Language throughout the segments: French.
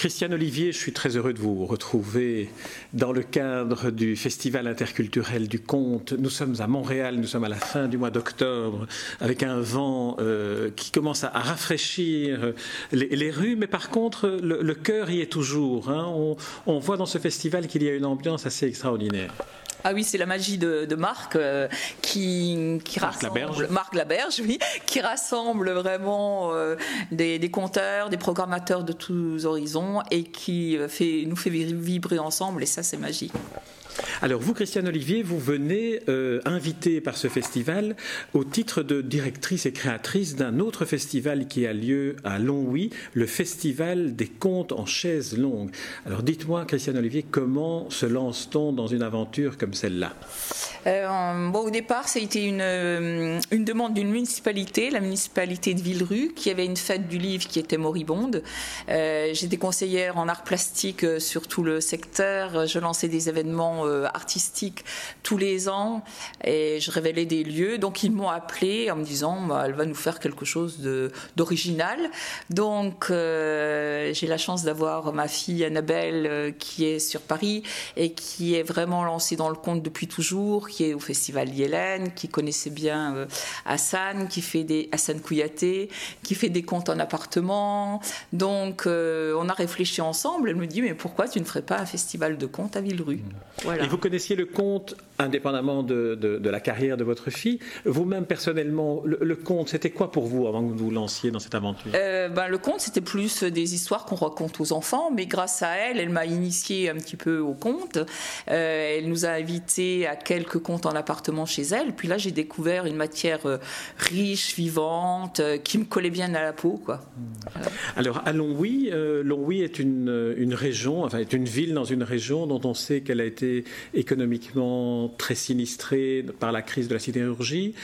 Christiane Olivier, je suis très heureux de vous retrouver dans le cadre du Festival interculturel du conte. Nous sommes à Montréal, nous sommes à la fin du mois d'octobre, avec un vent euh, qui commence à, rafraîchir les, rues, mais par contre, le, cœur y est toujours. Hein. on voit dans ce festival qu'il y a une ambiance assez extraordinaire. Ah oui, c'est la magie de, Marc euh, qui, qui Marc rassemble Laberge. Marc Laberge, oui, qui rassemble vraiment euh, des, des conteurs, des programmateurs de tous horizons et qui euh, fait, nous fait vibrer ensemble. Et ça, c'est magique. Alors vous, Christiane Olivier, vous venez euh, invité par ce festival au titre de directrice et créatrice d'un autre festival qui a lieu à Longwy, le Festival des contes en chaise longue. Alors dites-moi, Christiane Olivier, comment se lance-t-on dans une aventure comme celle-là? Euh, Au départ, été une, euh, une demande d'une municipalité, la municipalité de Villerue, qui avait une fête du livre qui était moribonde. J'étais conseillère en art plastique sur tout le secteur. Je lançais des événements euh, artistique tous les ans et je révélais des lieux. Donc ils m'ont appelé en me disant bah, elle va nous faire quelque chose d'original. Donc euh, j'ai la chance d'avoir ma fille Annabelle euh, qui est sur Paris et qui est vraiment lancée dans le conte depuis toujours, qui est au festival Yélène, qui connaissait bien Hassan, qui fait des Hassan Kouyaté, qui fait des contes en appartement. Donc on a réfléchi ensemble. Elle me dit mais pourquoi tu ne ferais pas un festival de contes à Villerue et vous connaissiez le conte indépendamment de, de, la carrière de votre fille. Vous-même, personnellement, le, conte, c'était quoi pour vous avant que vous vous lanciez dans cette aventure? Euh, ben, Le conte, c'était plus des histoires qu'on raconte aux enfants, mais grâce à elle, elle m'a initié un petit peu au conte. Euh, elle nous a invités à quelques contes en appartement chez elle. Puis là, j'ai découvert une matière euh, riche, vivante, qui me collait bien à la peau. Quoi. Alors, à Longwy, Longwy est une, une région, enfin, est une ville dans une région dont on sait qu'elle a été économiquement très sinistré par la crise de la sidérurgie.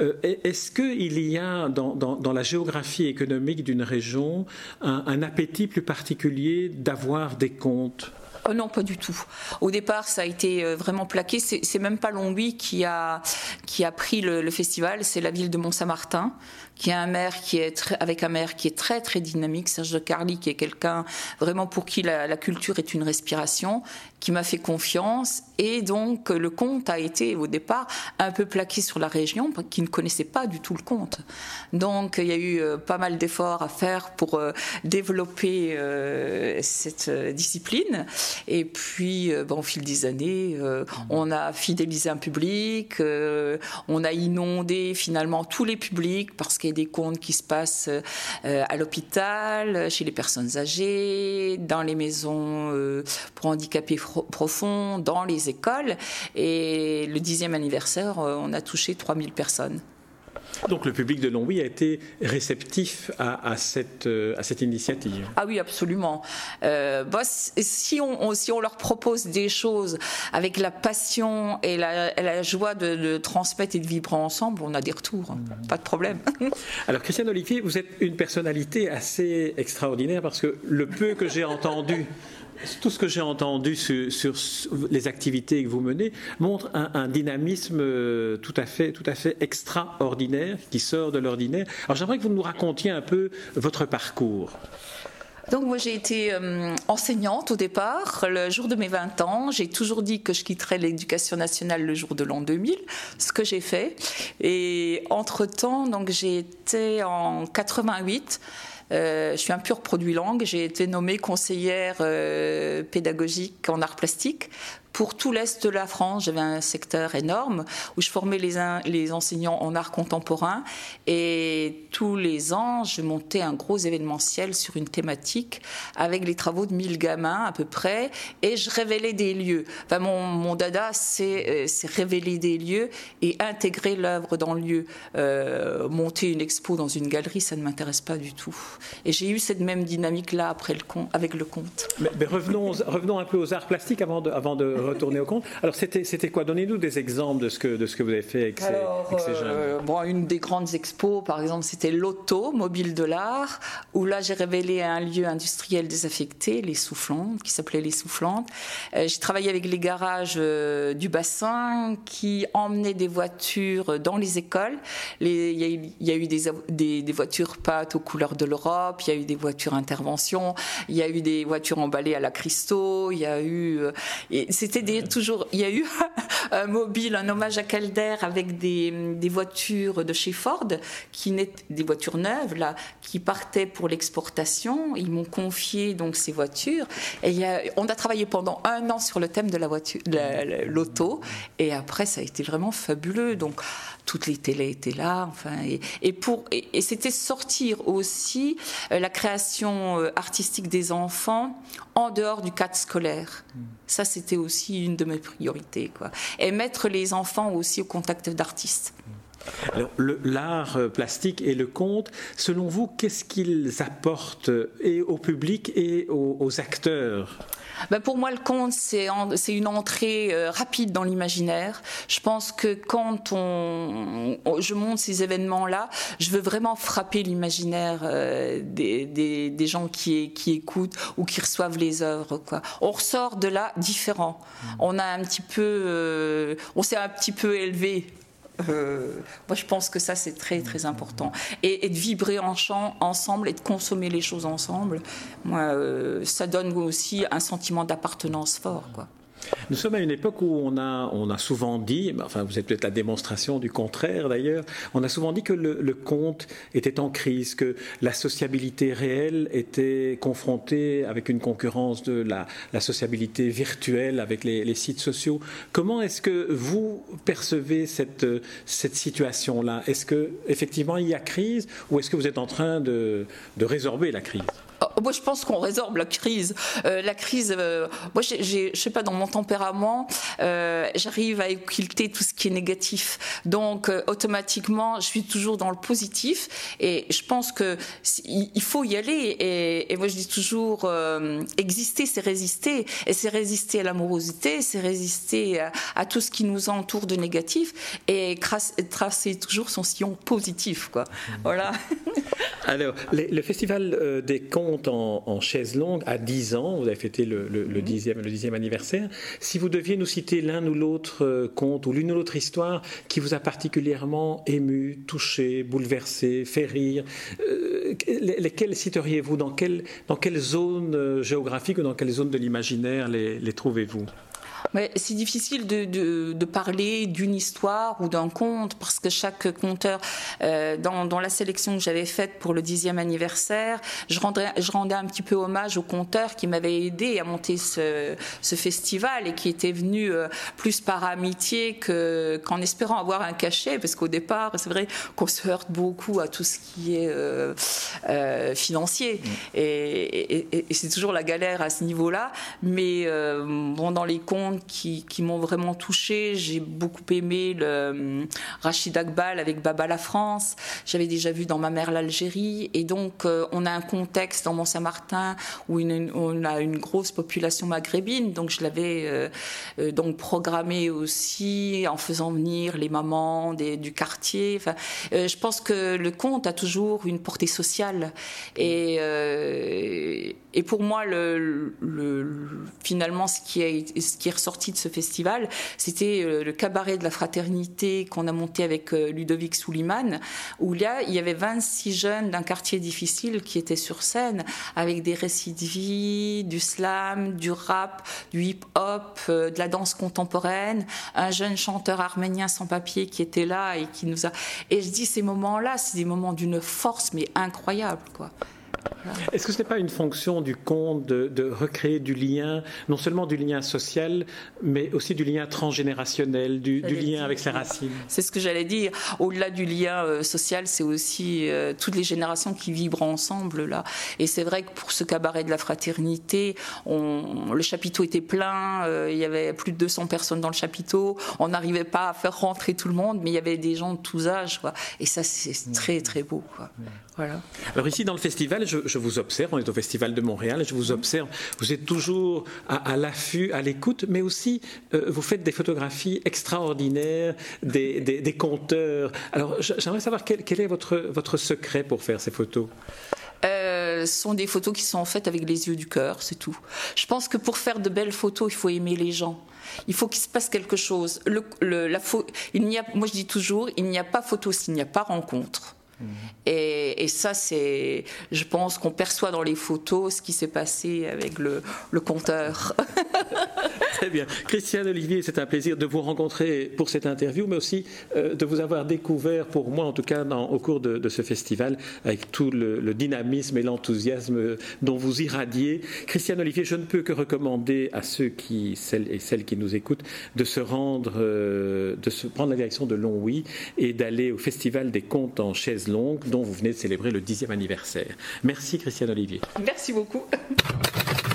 Euh, est-ce qu'il y a dans, la géographie économique d'une région un, appétit plus particulier d'avoir des comptes? Oh non, pas du tout. Au départ, ça a été euh, vraiment plaqué. C'est même pas Longwy qui a, qui a pris le festival, c'est la ville de Mont-Saint-Martin qui a un maire qui est très, avec un maire qui est très très dynamique, Serge de Carly, qui est quelqu'un vraiment pour qui la, culture est une respiration, qui m'a fait confiance et donc le conte a été au départ un peu plaqué sur la région qui ne connaissait pas du tout le conte. Donc il y a eu euh, pas mal d'efforts à faire pour euh, développer euh, cette discipline et puis bon, au fil des années on a fidélisé un public, on a inondé finalement tous les publics parce que des contes qui se passent euh, à l'hôpital, chez les personnes âgées, dans les maisons euh, pour handicapés profonds, dans les écoles. Et le dixième anniversaire, euh, on a touché 3000 personnes. Donc le public de Longwy a été réceptif à, cette, euh, à cette, initiative. Ah oui, absolument. Euh, bah, si, on, si, on, leur propose des choses avec la passion et la, joie de, transmettre et de vibrer ensemble, on a des retours, mmh. pas de problème. Alors Christiane Olivier, vous êtes une personnalité assez extraordinaire parce que le peu que j'ai entendu tout ce que j'ai entendu sur, les activités que vous menez montre un, dynamisme euh, tout à, fait, extraordinaire qui sort de l'ordinaire. Alors j'aimerais que vous nous racontiez un peu votre parcours. Donc moi j'ai été euh, enseignante au départ. Le jour de mes 20 ans, j'ai toujours dit que je quitterais l'éducation nationale le jour de l'an 2000, ce que j'ai fait. Et entre-temps, donc j'ai été en 88 euh, je suis un pur produit langue. J'ai été nommée conseillère euh, pédagogique en art plastique pour tout l'Est de la France, j'avais un secteur énorme où je formais les, enseignants en art contemporain et tous les ans, je montais un gros événementiel sur une thématique avec les travaux de 1000 gamins à peu près et je révélais des lieux. Enfin, mon, dada, c'est euh, révéler des lieux et intégrer l'œuvre dans le lieu. Euh, monter une expo dans une galerie, ça ne m'intéresse pas du tout. Et j'ai eu cette même dynamique-là avec le conte. Mais, revenons, un peu aux arts plastiques avant de retourner au conte. Alors, c'était quoi? Donnez-nous des exemples de ce, que, de ce que vous avez fait avec, ces, jeunes. Euh, bon, une des grandes expos, par exemple, c'était l'auto, mobile de l'art, où là, j'ai révélé un lieu industriel désaffecté, les Soufflantes, qui s'appelait les Soufflantes. Euh, j'ai travaillé avec les garages euh, du bassin qui emmenaient des voitures dans les écoles. Il y, a eu des, des, des voitures peintes aux couleurs de l'Europe, il y a eu des voitures intervention, il y a eu des voitures emballées à la Christo, il y a eu. Euh, c'était toujours. Il y a eu un mobile, un hommage à Calder avec des, des voitures de chez Ford, qui des voitures neuves, là, qui partaient pour l'exportation. Ils m'ont confié donc ces voitures. Et il y a, on a travaillé pendant un an sur le thème de la voiture, l'auto. Et après, ça a été vraiment fabuleux. Donc, toutes les télés étaient là. Enfin, et, pour et, c'était sortir aussi euh, la création euh, artistique des enfants en dehors du cadre scolaire. Hmm. Ça, c'était aussi une de mes priorités, quoi. Et mettre les enfants aussi au contact d'artistes. Alors, l'art euh, plastique et le conte, selon vous, qu'est-ce qu'ils apportent et au public et aux acteurs? Ben Pour moi, le conte, c'est une entrée euh, rapide dans l'imaginaire. Je pense que quand on, je monte ces événements-là, je veux vraiment frapper l'imaginaire euh, des, des, des, gens qui, qui écoutent ou qui reçoivent les œuvres. Quoi. On ressort de là différent. Mmh. On a un petit peu, euh, on s'est un petit peu élevé euh, moi, je pense que ça, c'est très, très important. Et, de vibrer en chant ensemble et de consommer les choses ensemble, moi, euh, ça donne aussi un sentiment d'appartenance fort. Quoi. Nous sommes à une époque où on a, on a souvent dit, enfin vous êtes peut-être la démonstration du contraire d'ailleurs, on a souvent dit que le, conte était en crise, que la sociabilité réelle était confrontée avec une concurrence de la, sociabilité virtuelle avec les, sites sociaux. Comment est-ce que vous percevez cette, cette situation-là? Est-ce que effectivement il y a crise ou est-ce que vous êtes en train de, de résorber la crise? Oh, moi, je pense qu'on résorbe la crise. Euh, la crise, euh, moi, je sais pas, dans mon tempérament, euh, j'arrive à occulter tout ce qui est négatif. Donc, automatiquement, je suis toujours dans le positif. Et je pense que il faut y aller. Et, moi, je dis toujours, exister, c'est résister. Et c'est résister à l'amorosité, c'est résister à, tout ce qui nous entoure de négatif. Et tracer toujours son sillon positif, quoi. Voilà. Alors, le festival des contes en, chaise longue à 10 ans, vous avez fêté le, le, le, 10e, mhm. le 10 anniversaire. Si vous deviez nous citer l'un ou l'autre euh, conte ou l'une ou l'autre histoire qui vous a particulièrement ému, touché, bouleversé, fait rire, euh, lesquels citeriez-vous? Dans quelle, dans quelle zone euh, géographique ou dans quelle zone de l'imaginaire les, les trouvez-vous? C'est difficile de, parler d'une histoire ou d'un conte parce que chaque conteur, euh, dans, la sélection que j'avais faite pour le dixième anniversaire, je rendais, je rendais un petit peu hommage aux conteurs qui m'avaient aidé à monter ce, festival et qui étaient venus euh, plus par amitié qu'en espérant avoir un cachet parce qu'au départ, c'est vrai qu'on se heurte beaucoup à tout ce qui est euh, financier mm. et, et c'est toujours la galère à ce niveau-là. Mais bon, dans les contes qui, m'ont vraiment touchée. J'ai beaucoup aimé le euh, Rachid Akbal avec Baba la France. J'avais déjà vu dans Ma mère l'Algérie. Et donc, euh, on a un contexte dans Mont-Saint-Martin où on a une grosse population maghrébine. Donc, je l'avais euh, donc programmé aussi en faisant venir les mamans du quartier. Je pense que le conte a toujours une portée sociale. Et, et pour moi, le, finalement, ce qui, est, ce qui est ressorti de ce festival, c'était euh, le cabaret de la fraternité qu'on a monté avec euh, Ludovic Souliman, où là, il y avait 26 jeunes d'un quartier difficile qui étaient sur scène avec des récits de vie, du slam, du rap, du hip-hop, euh, de la danse contemporaine, un jeune chanteur arménien sans papier qui était là et qui nous a... Et je dis, ces moments-là, c'est des moments d'une force, mais incroyable, quoi. Est-ce que ce n'est pas une fonction du conte de, recréer du lien, non seulement du lien social, mais aussi du lien transgénérationnel, du, lien avec ses racines? C'est ce que j'allais dire. Au-delà du lien euh, social, c'est aussi euh, toutes les générations qui vibrent ensemble là. Et c'est vrai que pour ce cabaret de la fraternité, on, le chapiteau était plein, euh, il y avait plus de 200 personnes dans le chapiteau. On n'arrivait pas à faire rentrer tout le monde, mais il y avait des gens de tous âges. Quoi. Et ça, c'est très très beau. Quoi. Voilà. Alors ici, dans le festival, je je, vous observe, on est au Festival de Montréal, je vous observe, vous êtes toujours à, l'affût, à l'écoute, mais aussi euh, vous faites des photographies extraordinaires, des, des, compteurs. Alors j'aimerais savoir quel, est votre, secret pour faire ces photos? Euh, ce sont des photos qui sont faites avec les yeux du cœur, c'est tout. Je pense que pour faire de belles photos, il faut aimer les gens. Il faut qu'il se passe quelque chose. Moi, je dis toujours, il n'y a pas photo s'il n'y a pas rencontre. Et, ça, c'est, je pense qu'on perçoit dans les photos ce qui s'est passé avec le, le compteur. Très bien. Christiane Olivier, c'est un plaisir de vous rencontrer pour cette interview, mais aussi euh, de vous avoir découvert, pour moi en tout cas, au cours de, ce festival, avec tout le, dynamisme et l'enthousiasme dont vous irradiez. Christiane Olivier, je ne peux que recommander à ceux qui, celles et celles qui nous écoutent, de se rendre, euh, de se prendre la direction de Longwy et d'aller au Festival des contes en chaise longue dont vous venez de célébrer le dixième anniversaire. Merci Christiane Olivier. Merci beaucoup.